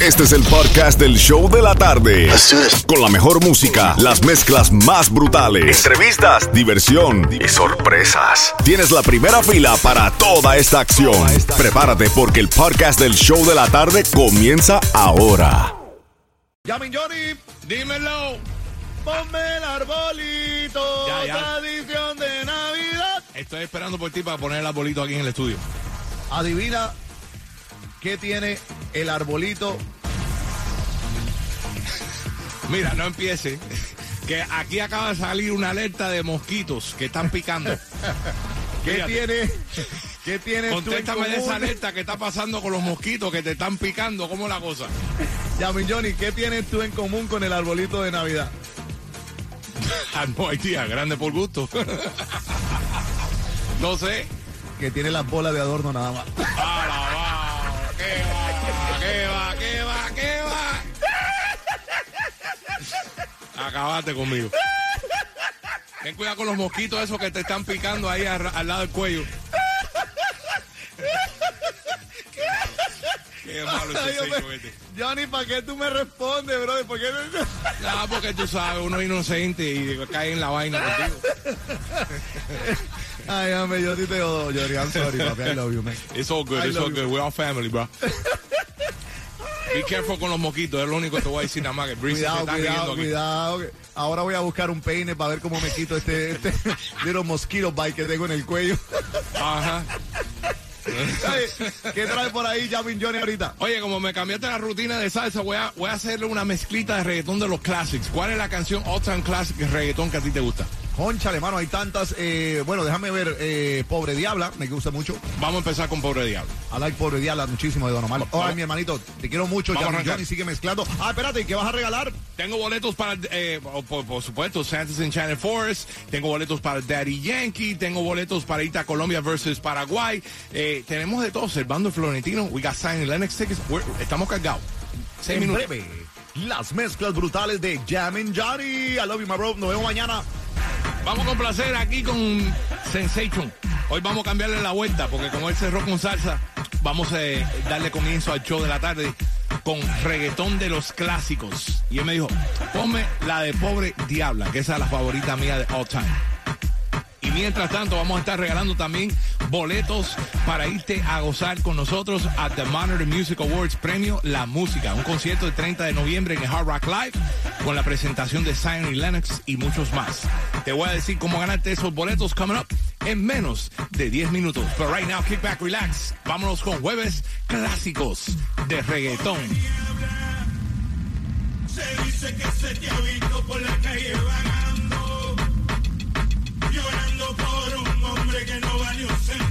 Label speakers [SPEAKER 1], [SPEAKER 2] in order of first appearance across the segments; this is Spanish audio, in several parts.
[SPEAKER 1] Este es el podcast del show de la tarde. Con la mejor música, las mezclas más brutales, entrevistas, diversión y sorpresas. Tienes la primera fila para toda esta acción. Prepárate porque el podcast del show de la tarde comienza ahora.
[SPEAKER 2] Llamen Johnny,
[SPEAKER 3] Dímelo.
[SPEAKER 2] ponme el arbolito,
[SPEAKER 3] Ya, ya.
[SPEAKER 2] tradición de Navidad.
[SPEAKER 3] Estoy esperando por ti para poner el arbolito aquí en el estudio.
[SPEAKER 2] Adivina qué tiene el arbolito.
[SPEAKER 3] Mira, no empiece. Que aquí acaba de salir una alerta de mosquitos que están picando.
[SPEAKER 2] ¿Qué
[SPEAKER 3] Fíjate.
[SPEAKER 2] tiene? ¿Qué tienes tú en
[SPEAKER 3] Contéstame de esa alerta que está pasando con los mosquitos que te están picando. ¿Cómo la cosa?
[SPEAKER 2] Llamen Johnny, ¿qué tienes tú en común con el arbolito de Navidad?
[SPEAKER 3] Ah, no hay tía, grande por gusto. no sé.
[SPEAKER 2] Que tiene las bolas de adorno nada más.
[SPEAKER 3] Acabaste conmigo. Ten cuidado con los mosquitos esos que te están picando ahí al, al lado del cuello. Qué malo este.
[SPEAKER 2] Johnny, ¿para qué tú me respondes, brother? ¿Por qué no-
[SPEAKER 3] No, porque tú sabes, uno es inocente y cae en la vaina contigo.
[SPEAKER 2] Ay, hombre, yo te odio, Johnny. I'm sorry, papi. I love you, man.
[SPEAKER 3] It's all good,
[SPEAKER 2] I
[SPEAKER 3] it's all
[SPEAKER 2] you.
[SPEAKER 3] good. We're all family, bro. Be careful con los mosquitos, es lo único que te voy a decir nada más que Breezy se
[SPEAKER 2] Cuidado, cuidado,
[SPEAKER 3] aquí.
[SPEAKER 2] cuidado. Ahora voy a buscar un peine para ver cómo me quito este, este little mosquito bite que tengo en el cuello.
[SPEAKER 3] Ajá.
[SPEAKER 2] ¿Qué trae por ahí Jamin Johnny ahorita?
[SPEAKER 3] Oye, como me cambiaste la rutina de salsa, voy a, voy a hacerle una mezclita de reggaetón de los classics. ¿Cuál es la canción all time classic reggaetón que a ti te gusta?
[SPEAKER 2] Conchale, mano, hay tantas. eh, bueno, déjame ver. eh, Pobre Diabla, me gusta mucho.
[SPEAKER 3] Vamos a empezar con Pobre Diablo.
[SPEAKER 2] I like Pobre Diabla muchísimo de Don Omar. Ay, mi hermanito, te quiero mucho.
[SPEAKER 3] A arrancar.
[SPEAKER 2] Johnny sigue mezclando. Ah, espérate, ¿qué vas a regalar?
[SPEAKER 3] Tengo boletos para, eh, por, por supuesto, Santos en Channel Forest. Tengo boletos para Daddy Yankee. Tengo boletos para irte a Colombia versus Paraguay. Tenemos de todo. Servando Florentino. We got Sign Lennox tickets. We're- estamos cargados. Seis
[SPEAKER 2] en
[SPEAKER 3] minutos.
[SPEAKER 2] breve, las mezclas brutales de Jamin Johnny. I love you, my bro. Nos vemos mañana.
[SPEAKER 3] Vamos a complacer aquí con Sensation. Hoy vamos a cambiarle la vuelta porque como él cerró con salsa, vamos a eh, darle comienzo al show de la tarde con reggaetón de los clásicos. Y él me dijo, ponme la de Pobre Diabla, que esa es la favorita mía de all time. Y mientras tanto vamos a estar regalando también boletos para irte a gozar con nosotros a The Monitor Music Awards Premio La Música, un concierto el 30 de noviembre en Hard Rock Live con la presentación de y Lennox y muchos más. Te voy a decir cómo ganarte esos boletos coming up en menos de 10 minutos. Pero right now, kick back, relax. Vámonos con jueves clásicos de reggaetón.
[SPEAKER 4] Se dice que se te ha visto por la calle que no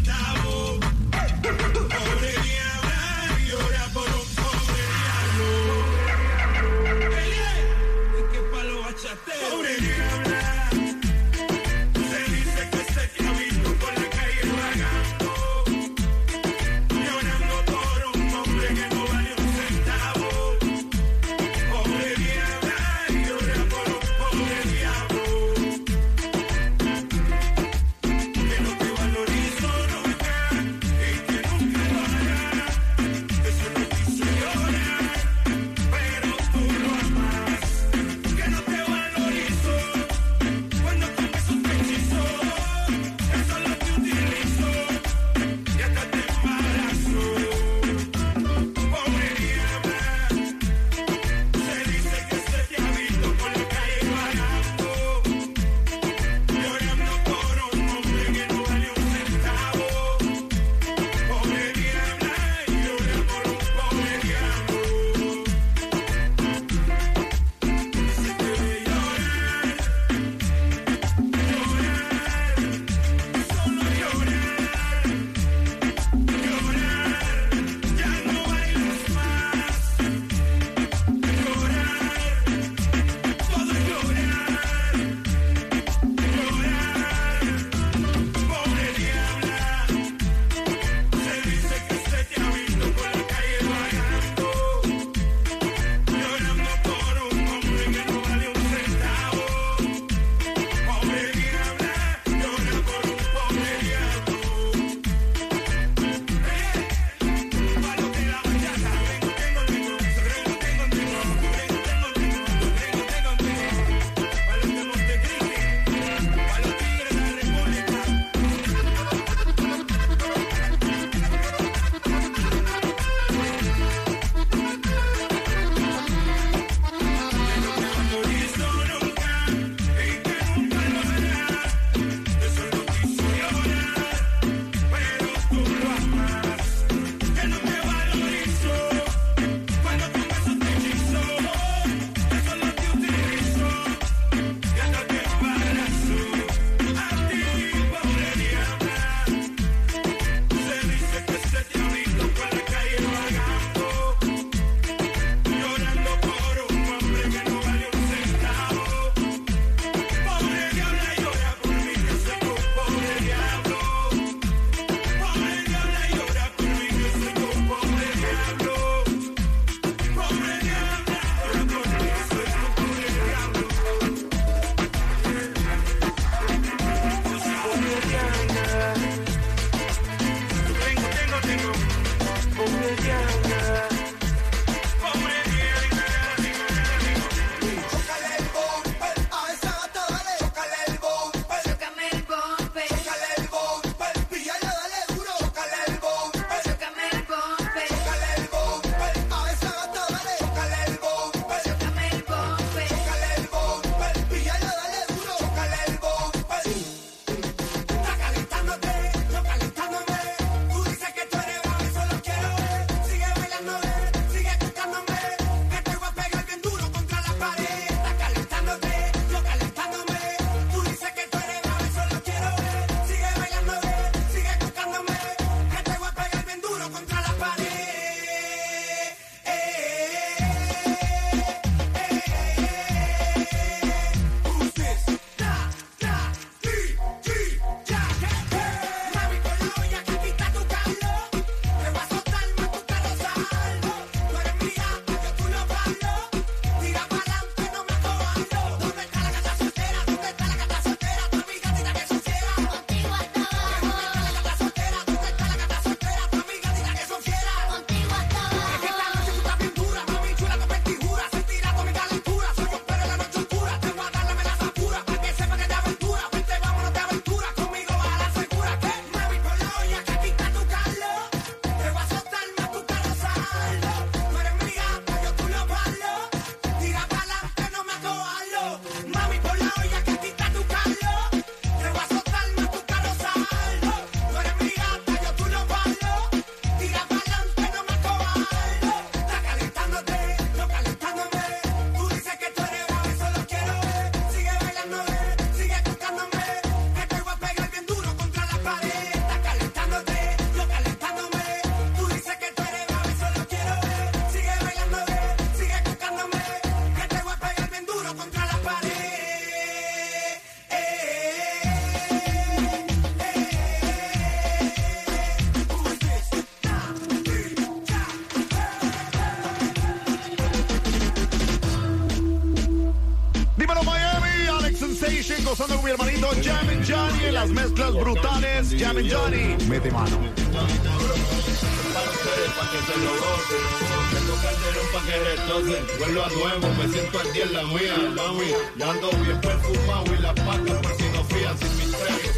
[SPEAKER 2] Johnny, mete mano.
[SPEAKER 4] para ustedes, para que se lo gocen. Tengo calderón para que retocen. Vuelvo a nuevo, me siento al día en la mía, mami. Ya ando bien perfumado y las patas por si no fían sin misterio.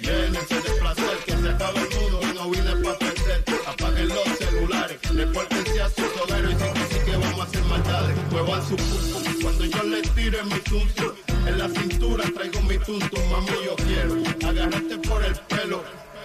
[SPEAKER 4] Llénense de placer, que se acabe el mundo y no vine para perder. Apaguen los celulares, repórtense a sus hogares y sí que sí que vamos a hacer maldades. Muevan su pum cuando yo les tire mi tuntum. En la cintura traigo mi tuntum, mami, yo quiero agarrarte por el pelo.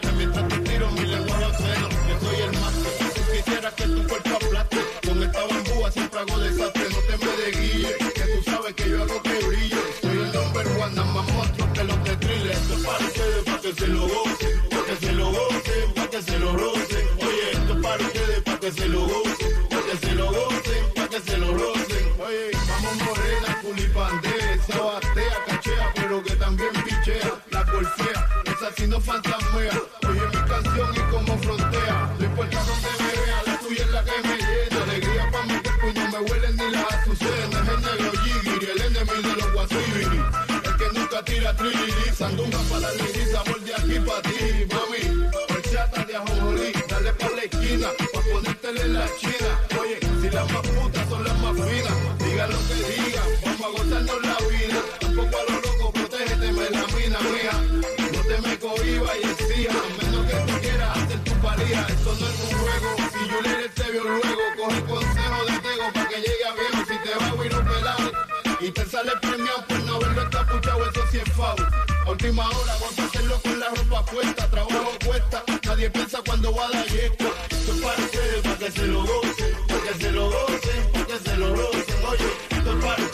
[SPEAKER 4] Que mientras te tiro mi lengua a los senos, yo soy el más que tú quisieras que tu cuerpo aplaste. Con esta bambúa siempre hago desastre, no te me desguille, que tú sabes que yo hago que brille. Soy el number one, nada más monstruo que los de thriller. Esto es para ustedes, para que se lo gocen, para que se lo gocen, para que se lo rocen. Oye, esto es para ustedes, para que se lo gocen, para que se lo gocen, para que se lo rocen. Oye, vamos morena, culipandea, se batea, cachea, pero que también pichea, la golfea, esa sí no fantasmea. Canción y como frontea, no importa donde me vea, la tuya es la que me llena, alegría para mi cuerpo y no me huelen ni las azucenas, el negro jigiri, el enemigo de los guasibiri, el que nunca tira trilili, sandunga para la lili, sabor de aquí para ti, mami, horchata de ajonjolí, dale pa' la esquina, pa' ponértela en la china, oye, si las más putas son las más finas, diga lo que diga, vamos a gozarnos la vida, llegue a si te va a huir un pelado, y te sale premiado por no haberlo encapuchado, eso sí es foul. A última hora, vamos a hacerlo con la ropa puesta, trabajo cuesta, nadie piensa cuando va a dar yesca. Esto es para ustedes, para que se lo gocen, para que se lo gocen, para que se lo rocen. Oye, esto es para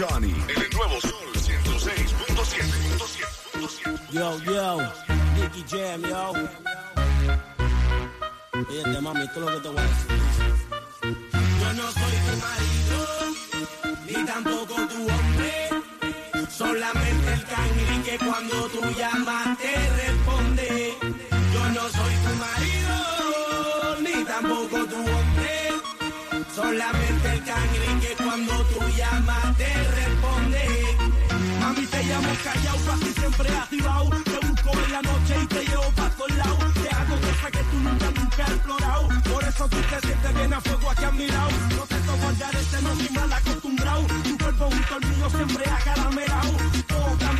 [SPEAKER 2] Johnny.
[SPEAKER 1] En el nuevo Sol 106.7.
[SPEAKER 5] Yo, yo, Nicky Jam, yo. Fíjate, mami, esto es lo que te voy a decir.
[SPEAKER 6] Yo no soy tu marido, ni tampoco tu hombre. Solamente el cangri que cuando tú llamas te responde. Yo no soy tu marido, ni tampoco tu hombre. Solamente el cangri que cuando tú llamas te llamo callado, casi siempre activado. Te busco en la noche y te llevo para todos lados. Te hago cosas que tú nunca, nunca has explorado. Por eso tú te sientes bien a fuego aquí a mi lado. No te toco guardar este no soy mal acostumbrado. Tu cuerpo junto al mío siempre acaramelado. Tócame, bésame,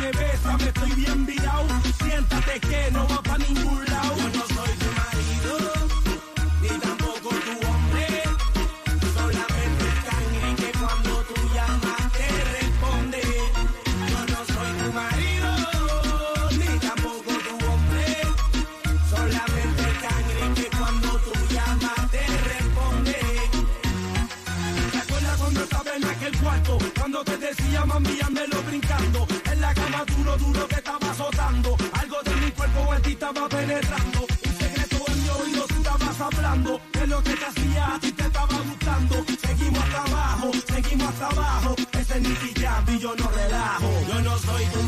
[SPEAKER 6] y más abajo. Ese es Nicky Jam y yo no relajo. Yo no soy tu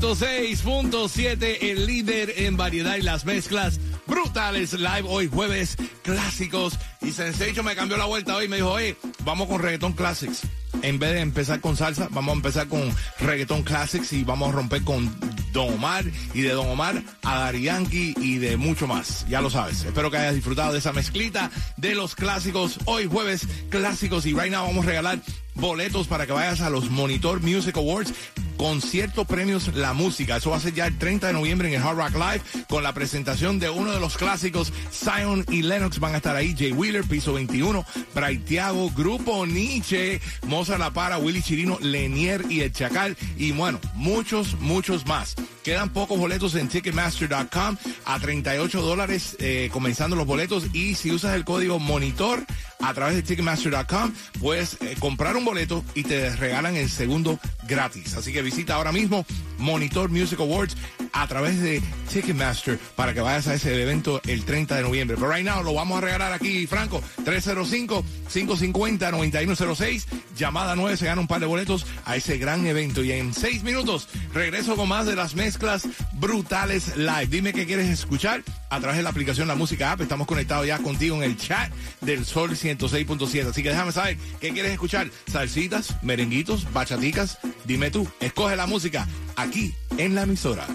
[SPEAKER 3] 106.7, el líder en variedad y las mezclas brutales live hoy jueves clásicos y Sensation me cambió la vuelta hoy y me dijo, oye, vamos con reggaeton classics. En vez de empezar con salsa, vamos a empezar con reggaeton classics y vamos a romper con Don Omar y de Don Omar a Dari Yankee y de mucho más. Ya lo sabes. Espero que hayas disfrutado de esa mezclita de los clásicos. Hoy jueves clásicos y right now vamos a regalar boletos para que vayas a los Monitor Music Awards concierto premios La Música. Eso va a ser ya el 30 de noviembre en el Hard Rock Live con la presentación de uno de los clásicos. Zion y Lennox van a estar ahí. Jay Wheeler, Piso 21, Braithiago, Grupo Nietzsche, Moza La Para, Willy Chirino, Lenier y El Chacal. Y bueno, muchos, muchos más. Quedan pocos boletos en Ticketmaster.com a 38 dólares eh, comenzando los boletos. Y si usas el código Monitor a través de Ticketmaster.com, puedes eh, comprar un boleto y te regalan el segundo gratis. Así que visita ahora mismo Monitor Music Awards a través de Ticketmaster para que vayas a ese evento el 30 de noviembre. Pero right now lo vamos a regalar aquí, Franco, 305-550-9106. Llamada 9 se gana un par de boletos a ese gran evento. Y en seis minutos regreso con más de las mezclas brutales live. Dime qué quieres escuchar a través de la aplicación La Música App. Estamos conectados ya contigo en el chat del Sol 106.7. Así que déjame saber qué quieres escuchar. Salsitas, merenguitos, bachaticas. Dime tú, escoge la música aquí en la emisora.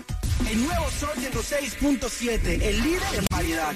[SPEAKER 6] El nuevo Sol 106.7, el líder en variedad.